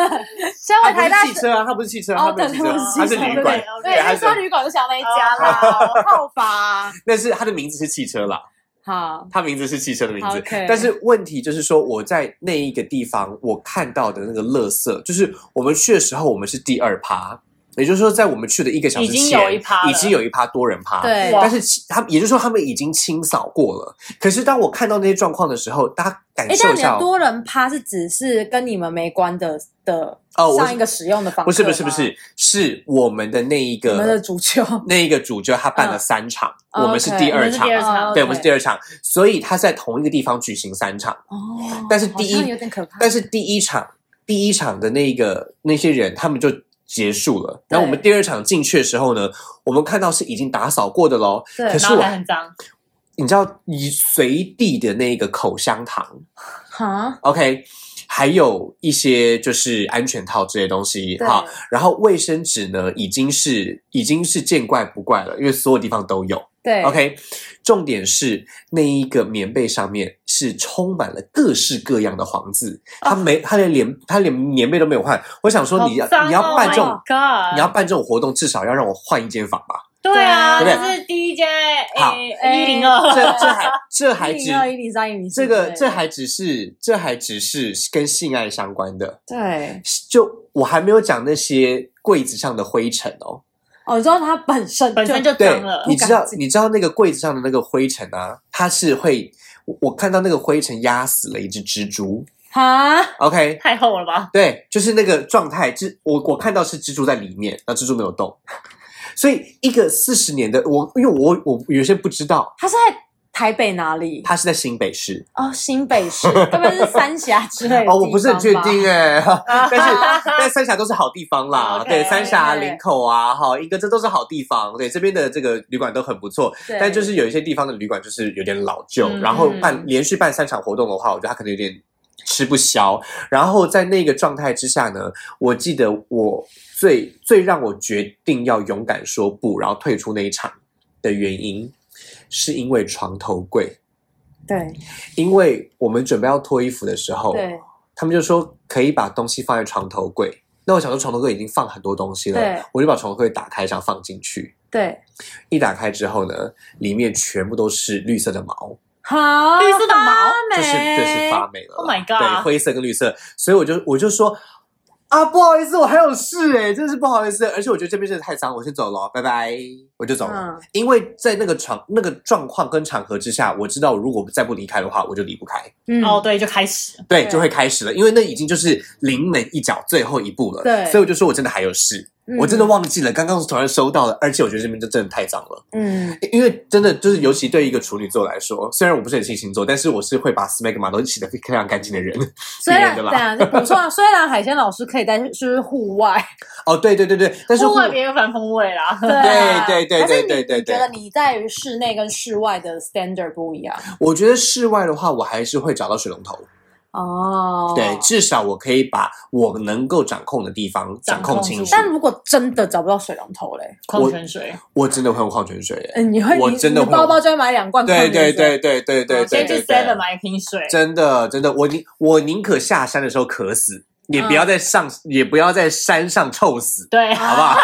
现在它不回台大是汽车啊，它不是汽车，它哦，对，不是汽车它是旅馆。对，它是那时候旅馆就想那一家啦，号法。但是它的名字是汽车啦，好，它名字是汽车的名字。但是问题就是说，我在那一个地方我看到的那个垃圾，就是我们去的时候，我们是第二趴，也就是说，在我们去的一个小时前，已经有一趴已经有一趴多人趴。对，但是其他，也就是说，他们已经清扫过了。可是当我看到那些状况的时候，大家感哎，受一下哦，但你的多人趴是只是跟你们没关的的哦我上一个使用的方不是不是不是，是我们的那一个我们的个主球，那一个主角，他办了嗯三场，哦我们是第二场我们是第。二场哦对，我们是第二场，所以他在同一个地方举行三场，哦，但是第一有点可怕，但是第一场第一场的那个那些人，他们就结束了。然后我们第二场进去的时候呢，我们看到是已经打扫过的喽。对可是我很脏，你知道，你随地的那个口香糖哈，，OK，还有一些就是安全套这些东西哈。然后卫生纸呢，已经是已经是见怪不怪了，因为所有地方都有。对 OK，重点是那一个棉被上面是充满了各式各样的黄字，他没他连连他连棉被都没有换。我想说你要、你要办这种 Oh 你要办这种活动，至少要让我换一间房吧？对啊，对不这是 DJ 好一零二，这这还 这还只一零二一零三一零四，这个这还只是这还只是跟性爱相关的，对就我还没有讲那些柜子上的灰尘哦。哦，你知道它本身本身就对脏了，你知道你知道那个柜子上的那个灰尘啊，它是会我我看到那个灰尘压死了一只蜘蛛。哈，OK，太厚了吧？对，就是那个状态，蜘我我看到是蜘蛛在里面，那蜘蛛没有动。所以一个四十年的我，因为我我有些不知道，它是在台北哪里？他是在新北市哦，新北市，特别是三峡之类的？哦，我不是很确定。哎，但是啊但三峡都是好地方啦对，三峡、林口啊，哈，一个这都是好地方，对，这边的这个旅馆都很不错，但就是有一些地方的旅馆就是有点老旧，嗯然后办连续办三场活动的话，我觉得他可能有点吃不消。然后在那个状态之下呢，我记得我最最让我决定要勇敢说不，然后退出那一场的原因，是因为床头柜，对。因为我们准备要脱衣服的时候，对。他们就说可以把东西放在床头柜。那我想说床头柜已经放很多东西了对，我就把床头柜打开，想放进去。对，一打开之后呢，里面全部都是绿色的毛，好，绿色的毛？发就是霉就是发霉了。Oh my god 对，灰色跟绿色，所以我就我就说啊，不好意思，我还有事哎、真的是不好意思。而且我觉得这边真的太脏，我先走了，拜拜，我就走了。嗯因为在那个场那个状况跟场合之下，我知道如果再不离开的话，我就离不开。嗯哦，对，就开始对就会开始了，因为那已经就是临门一脚最后一步了。对所以我就说我真的还有事，嗯。我真的忘记了，刚刚是突然收到了，而且我觉得这边就真的太脏了，嗯，因为真的就是，尤其对一个处女座来说，虽然我不是很信星座，但是我是会把洗得非常干净的人。虽然对啊，就补充啊，虽然海鲜老师可以在就是户外，哦，对对对对，但是户外别有反风味啦。对啊。对对对对对觉得你在于室内跟室外的 standard 不一样？我觉得室外的话，我还是会找到水龙头。哦？对，至少我可以把我能够掌控的地方掌控清楚。但如果真的找不到水龙头嘞，矿泉水，我真的会用矿泉水耶。嗯，你会我真的会包包就会买两罐对，对对对对对对先去 Seven 买一瓶水。真的真的，我宁我宁可下山的时候渴死，也嗯不要在上，也不要在山上臭死，对，好不好？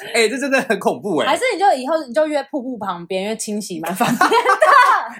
对 哎、这真的很恐怖哎、还是你就以后你就约瀑布旁边，因为清洗蛮方便的，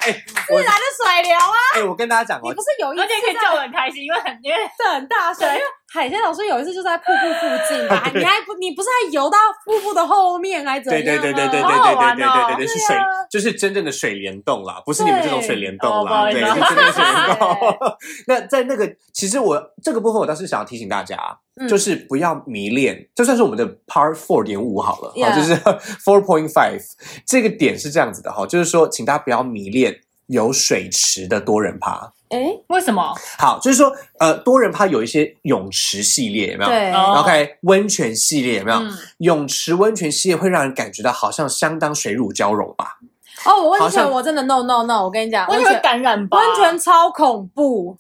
哎、我自然的水流啊。哎、我跟大家讲哦你不，是有一次而且可以叫我很开心，因为很因为这很大声，因为海鲜老师有一次就在瀑布附近吧，你还不你不是还游到瀑布的后面还怎对样、啊？对对对对对对对对玩哦对对对，是水就是真正的水帘洞啦，不是你们这种水帘洞啦，对，是真正的水帘洞。那在那个，其实我这个部分，我倒是想要提醒大家，嗯。就是不要迷恋，就算是我们的 Part Four 点五好了，就是 Four Point Five 这个点是这样子的哈，就是说，请大家不要迷恋有水池的多人趴。哎，为什么？好，就是说，呃，多人趴有一些泳池系列，有没有？对，哦 OK，温泉系列有没有？嗯泳池温泉系列会让人感觉到好像相当水乳交融吧？哦，我温泉我真的 no no no，我跟你讲，温泉会感染吧？温泉超恐怖，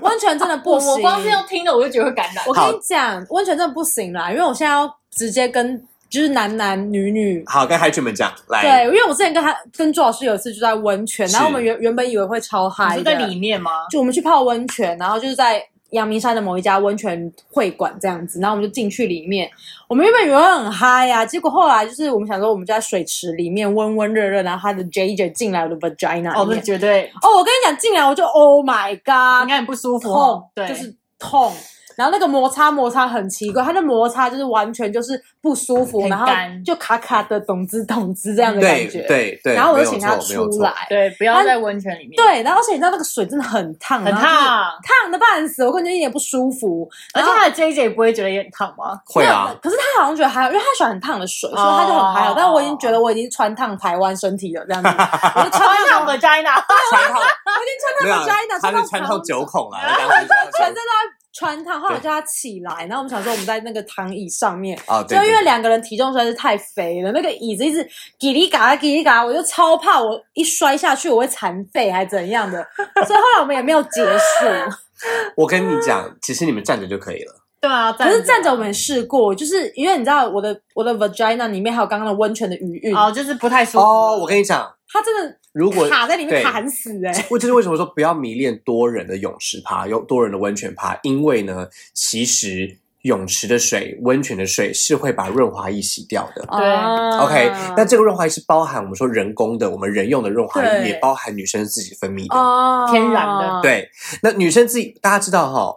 温泉真的不行。我我光是用听的，我就觉得会感染。我跟你讲，温泉真的不行啦，因为我现在要直接跟就是男男女女。好，跟海犬们讲，来，对，因为我之前跟他跟朱老师有一次就在温泉，然后我们原原本以为会超嗨是在里面吗？就我们去泡温泉，然后就是在阳明山的某一家温泉会馆这样子，然后我们就进去里面，我们原本以为很嗨呀、结果后来就是我们想说我们就在水池里面温温热热，然后他的 J J 进来我的 vagina 哦，那，绝对哦，我跟你讲进来我就 Oh my God，该很不舒服痛哦。，对，就是痛。然后那个摩擦摩擦很奇怪，它的摩擦就是完全就是不舒服，然后就卡卡的，懂之懂之这样的感对觉。对对，然后我就请他出来，对，不要在温泉里面。，对，然后而且你知道那个水真的很烫，很烫，烫的半死，我感觉一点不舒服。而且他的 J J 不会觉得也很烫吗？会啊可是他好像觉得还好，因为他喜欢很烫的水，所以他就很还好。哦但我已经觉得我已经穿烫台湾身体了，这样子，我就穿穿烫，烫 vagina，穿烫，我已经穿烫没有啊 vagina，他穿是穿套九孔，孔啦，当时全身都在穿烫。后来我叫他起来，然后我们想说我们在那个躺椅上面，啊，就因为两个人体重实在是太肥了，那个椅子一直叽里嘎啦叽里嘎啦，我就超怕我一摔下去我会残废还怎样的，所以后来我们也没有结束。我跟你讲，其实你们站着就可以了。对啊，可是站着我没们试过，就是因为你知道我的我的 vagina 里面还有刚刚的温泉的余韵，哦，就是不太舒服。哦，我跟你讲，它真的如果卡在里面卡很死哎、我就是为什么说不要迷恋多人的泳池趴，有多人的温泉趴，因为呢，其实泳池的水、温泉的水是会把润滑液洗掉的。对。啊 OK，那这个润滑液是包含我们说人工的，我们人用的润滑液，也包含女生自己分泌的。哦。天然的。对，那女生自己大家知道哈、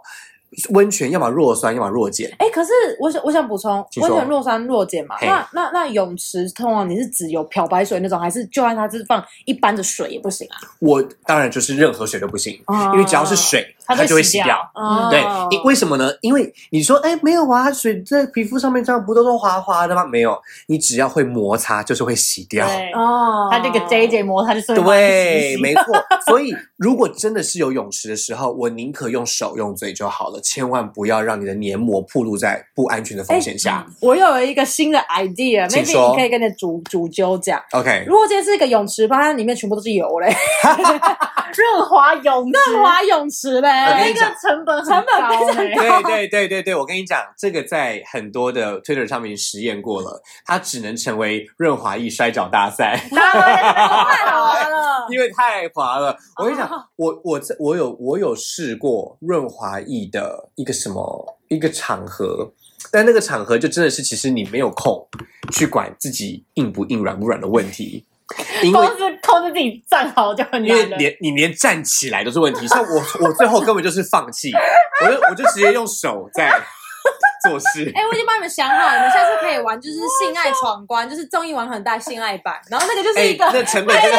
温泉要么弱酸，要么弱碱。哎、可是我想我想补充，温泉弱酸弱碱嘛，那那那泳池通常你是只有漂白水那种，还是就算它是放一般的水也不行啊？我当然就是任何水都不行，哦因为只要是水，它它就会洗掉洗掉。哦对，因为什么呢？因为你说，哎，没有啊，水在皮肤上面这样不都是滑滑的吗？没有，你只要会摩擦，就是会洗掉。哦，它这个 J J 摩擦就是对，没错。所以，如果真的是有泳池的时候，我宁可用手用嘴就好了，千万不要让你的黏膜暴露在不安全的风险下。我又有一个新的 idea，maybe 请说你可以跟你的主主揪讲，OK，如果今天是一个泳池吧，它里面全部都是油嘞，润滑泳池，润滑泳池嘞，那个我跟你讲成本成本高非常高 对对对对对，我跟你讲，这个在很多的 Twitter 上面实验过了，它只能成为润滑液摔跤大赛。太好了。因为太滑了。我跟你讲哦，我我这我有我有试过润滑液的一个什么一个场合，但那个场合就真的是，其实你没有空去管自己硬不硬、软不软的问题，因为控制自己站好就很因为。连你连站起来都是问题。像我我最后根本就是放弃，我就我就直接用手在做事。哎、我已经帮你们想好了，你们下次可以玩，就是性爱闯关，就是综艺玩很大性爱版，然后那个就是哎一个，，那成本那个，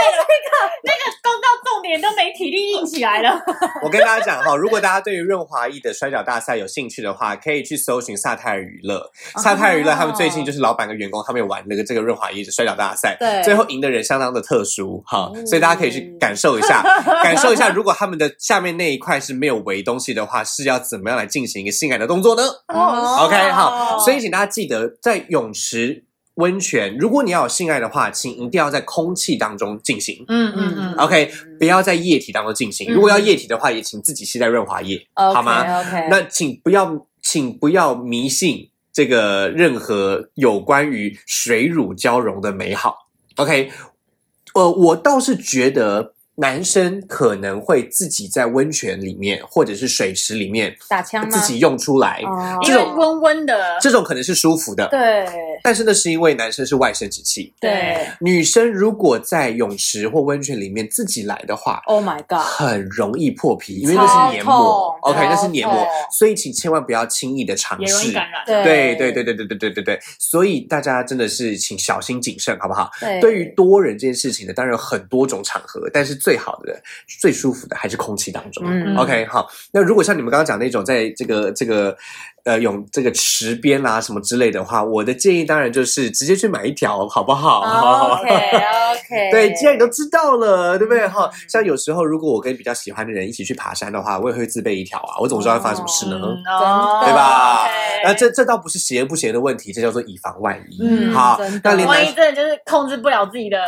攻到重点都没体力硬起来了。我跟大家讲哈，如果大家对于润滑液的摔跤大赛有兴趣的话，可以去搜寻萨泰尔娱乐。萨泰尔娱乐他们最近就是老板跟员工他们有玩那个这个润滑液的摔跤大赛，对最后赢的人相当的特殊哈，哦所以大家可以去感受一下，感受一下，如果他们的下面那一块是没有围东西的话，是要怎么样来进行一个性爱的动作呢？哦 OK，好，所以请大家记得，在泳池、温泉，如果你要有性爱的话，请一定要在空气当中进行。嗯嗯嗯，OK，不要在液体当中进行。嗯如果要液体的话，也请自己吸在润滑液，好吗？？OK，那请不要，请不要迷信这个任何有关于水乳交融的美好。OK，呃，我倒是觉得男生可能会自己在温泉里面或者是水池里面打枪？自己用出来，哦这种温温的，这种可能是舒服的。对但是那是因为男生是外生殖器，对女生如果在泳池或温泉里面自己来的话，，Oh my God，很容易破皮，因为那是黏膜 OK，那是黏膜，所以请千万不要轻易的尝试。也容易感染。对对对对对对对对对对，所以大家真的是请小心谨慎，好不好？对对于多人这件事情呢，当然有很多种场合，但是最好的、最舒服的还是空气当中。嗯 OK，好。那如果像你们刚刚讲那种，在这个这个呃泳这个池边啦、什么之类的话，我的建议当然就是直接去买一条，好不好？OK OK，对，既然你都知道了，对不对？哈、嗯像有时候如果我跟比较喜欢的人一起去爬山的话，我也会自备一条啊，我怎么知道会发生什么事呢？对吧 那这这倒不是邪不邪的问题，这叫做以防万一。嗯好，那连万一真的就是控制不了自己的，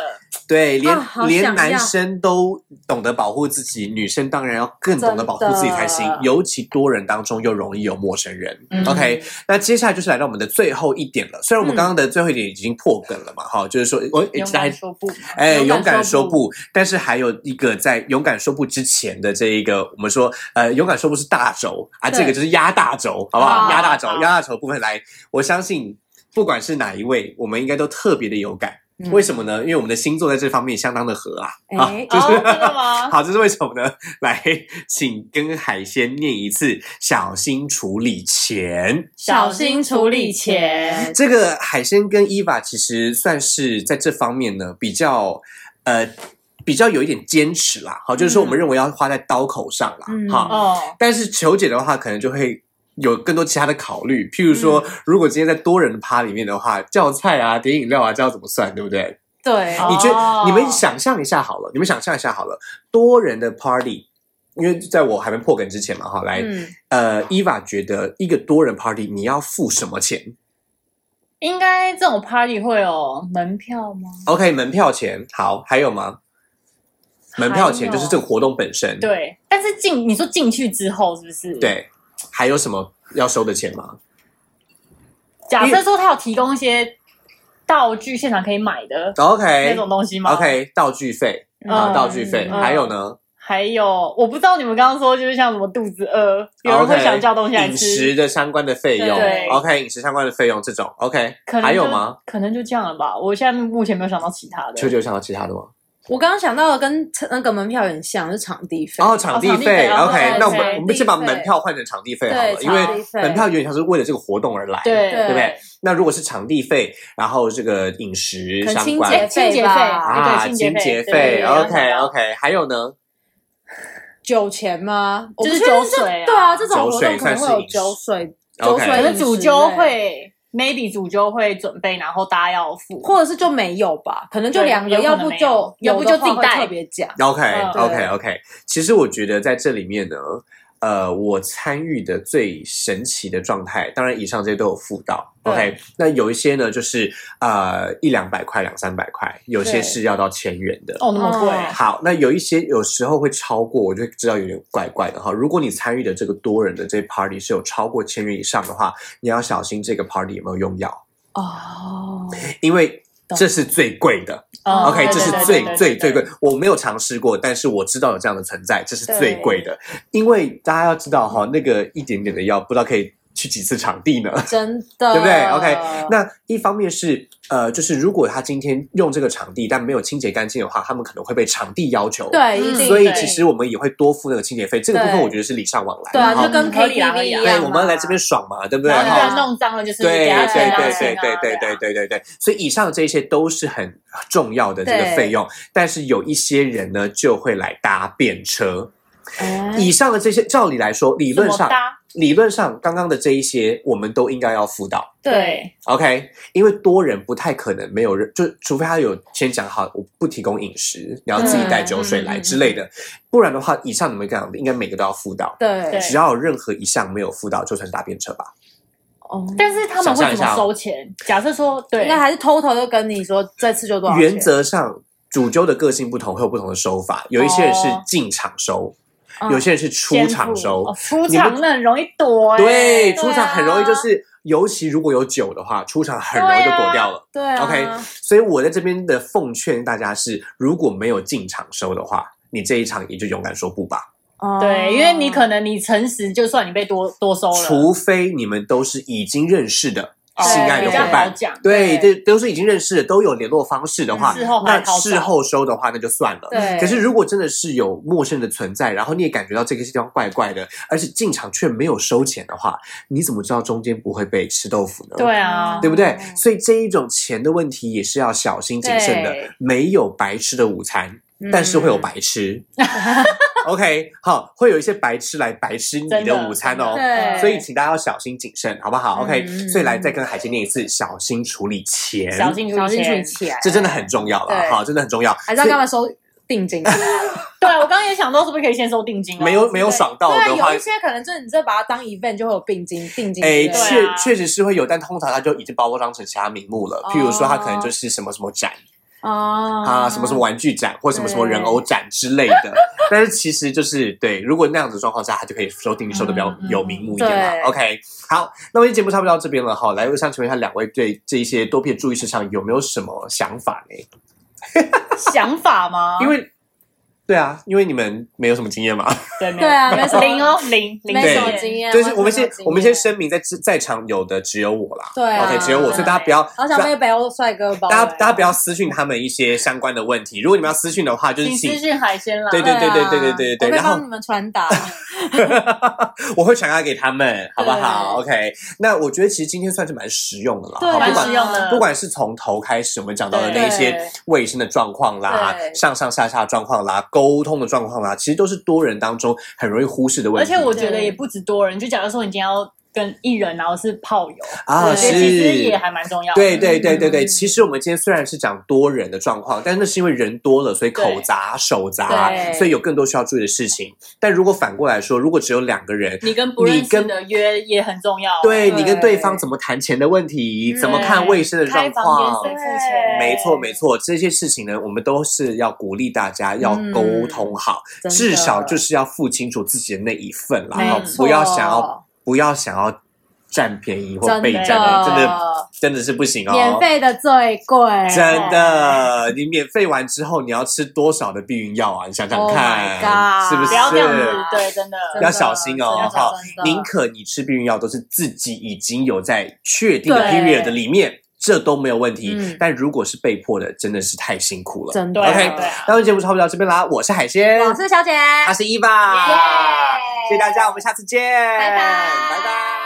对连、啊连男生都懂得保护自己，女生当然要更懂得保护自己才行。尤其多人当中又容易有陌生人。嗯 OK，那接下来就是来到我们的最后一点了。虽然我们嗯刚刚的最后一点已经破梗了嘛，哈、就是说我勇还敢说不。哎，勇敢说说不，但是还有一个在勇敢说不之前的这一个，我们说，呃，勇敢说不是大轴啊，这个就是压大轴，好不好？压大轴，压大轴的部分来，我相信不管是哪一位，我们应该都特别的有感。嗯为什么呢？因为我们的星座在这方面相当的合啊。啊哎，就是、哦真的吗 好，这是为什么呢？来，请跟海鲜念一次，小心处理钱。小心处理钱。这个海鲜跟伊娃其实算是在这方面呢比较呃比较有一点坚持啦，好，就是说我们认为要花在刀口上啦，嗯哈、哦，但是球姐的话，可能就会。有更多其他的考虑，譬如说，嗯如果今天在多人的趴里面的话，叫菜啊、点饮料啊，这要怎么算，对不对？对，哦你觉得你们想象一下好了，你们想象一下好了，多人的 party，因为在我还没破梗之前嘛，哈，来，嗯，呃，伊娃觉得一个多人 party 你要付什么钱应该这种 party 会有门票吗？？OK，门票钱好，还有吗？门票钱就是这个活动本身，对，但是进你说进去之后是不是？，对，还有什么要收的钱吗？假设说他有提供一些道具，现场可以买的 OK 那种东西吗 OK，道具费啊，嗯道具费，嗯还有呢还有，我不知道你们刚刚说，就是像什么肚子饿，有人会想叫东西来吃饮吃，食的相关的费用对，OK，饮食相关的费用这种 OK，还有吗？？可能就这样了吧。我现在目前没有想到其他的。秋秋有想到其他的吗？我刚刚想到的跟那个门票有点像，是场地费。哦，场地场地费，OK，那我们我们先把门票换成场地费好了，因为门票有点像是为了这个活动而来，对对。对不对？那如果是场地费，然后这个饮食清相关。洁清洁费吧啊，对清洁费，OK 对 OK，还有呢？酒钱吗？就是酒水啊。对啊，这种活酒水动可能会有算是酒水，酒水可能饮食主揪类。会，maybe 主就会准备，然后大家要付。或者是就没有吧，可能就两个，要不就要不就自己带特别讲。OK 嗯 OK 对 OK，其实我觉得在这里面呢，呃，我参与的最神奇的状态，当然以上这些都有附到。OK，那有一些呢，就是呃一两百块、两三百块，有些是要到千元的。哦，那么贵，哦好，那有一些有时候会超过，我就知道有点怪怪的哈。如果你参与的这个多人的这 party 是有超过千元以上的话，你要小心这个 party 有没有用药，哦，因为这是最贵的。嗯 OK，这是最最最贵，我没有尝试过，但是我知道有这样的存在，这是最贵的。因为大家要知道哈，那个一点点的药，不知道可以去几次场地呢？真的，对不对？OK，那一方面是呃，就是如果他今天用这个场地，但没有清洁干净的话，他们可能会被场地要求。，对，所以其实我们也会多付那个清洁费，这个部分我觉得是礼尚往来。对啊，就跟合理啦合 KTV 一样嘛，对，我们来这边爽嘛，对不对？然后弄脏了，就是对对对对对对啊对对对对，所以以上这些都是很重要的这个对费用，但是有一些人呢就会来搭便车。哎以上的这些，照理来说，理论上搭理论上刚刚的这一些，我们都应该要辅导。对，OK，因为多人不太可能没有人，就除非他有先讲好，我不提供饮食，你要自己带酒水来之类的，不然的话，以上你们讲的应该每个都要辅导。对对只要有任何一项没有辅导，就算是搭便车吧。哦，但是他们会怎么收钱？假设说，对应，该还是偷偷的跟你说这次就多少钱原则上，主揪的个性不同，会有不同的收法。有一些人是进场收，嗯有些人是出场收。哦出场那很容易躲欸，对，啊出场很容易就是，尤其如果有酒的话，出场很容易就躲掉了。对啊 OK，所以我在这边的奉劝大家是，如果没有进场收的话，你这一场也就勇敢说不吧。哦对，因为你可能你诚实，就算你被多多收了，除非你们都是已经认识的哦性爱的伙伴，对，这都是已经认识的，都有联络方式的话，事后那事后收的话那就算了。对，可是如果真的是有陌生的存在，然后你也感觉到这个地方怪怪的，而且进场却没有收钱的话，你怎么知道中间不会被吃豆腐呢？对啊，对不对哦？所以这一种钱的问题也是要小心谨慎的，没有白吃的午餐。嗯但是会有白吃 ，OK，好，会有一些白痴来白吃你的午餐哦，对，所以请大家要小心谨慎，好不好？OK，嗯所以来再跟海鲜念一次，小心处理钱，小心小心处理钱。这真的很重要了，好，真的很重要。还是要跟他们收定金。对，我刚刚也想到，是不是可以先收定金啊？没有没有爽到，的话有一，些可能就是你这把它当 event 就会有定金，定金之哎，确啊确实是会有，但通常它就已经包装成其他名目了，譬如说它可能就是什么什么展啊啊，什么什么玩具展或什么什么人偶展之类的。但是其实就是对，如果那样子状况下，他就可以收定金收的比较有名目一点对了。OK，好，那么节目差不多到这边了哈。来，我想请问一下两位对这一些多片注意事项有没有什么想法呢？想法吗？因为对啊，因为你们没有什么经验嘛。对没有对啊没什么零哦零零没什么对经验，就是我们先我们先声明，在在场有的只有我啦。对啊 OK，只有我，所以大家不要好想被北欧帅哥包。大家大家不要私讯他们一些相关的问题。如果你们要私讯的话，就是请请私讯海鲜啦。对对对对啊对对对对然后帮你们传达。我会传达给他们，好不好？OK，那我觉得其实今天算是蛮实用的了，对蛮好不管实用的不管是从头开始，我们讲到的那一些对卫生的状况啦，上上下下的状况啦，沟通的状况啊，其实都是多人当中很容易忽视的问题。而且我觉得也不止多人，就假如说你今天要跟艺人，然后是炮友，啊，是其实也还蛮重要的。对对对对对，嗯其实我们今天虽然是讲多人的状况，但是那是因为人多了，所以口杂、手杂，所以有更多需要注意的事情。但如果反过来说，如果只有两个人，你跟不认你跟识的约也很重要。对对你跟对方怎么谈钱的问题，嗯怎么看卫生的状况？没错没错，这些事情呢，我们都是要鼓励大家要沟通好，至少就是要付清楚自己的那一份啦，没哈错不要想要不要想要占便宜或被占的，真的真的是不行哦。免费的最贵，真的，你免费完之后，你要吃多少的避孕药啊？你想想 Oh 看 god 是不是？不要这样子，对，真的。要小心哦，真的哈！宁可你吃避孕药都是自己已经有在确定的 period 的里面，这都没有问题。嗯。但如果是被迫的，真的是太辛苦了。真的。OK 对啊。那我们节目差不多到这边啦，我是海鲜，我是小姐，她是伊娃，耶谢谢大家，我们下次见，拜拜。拜拜。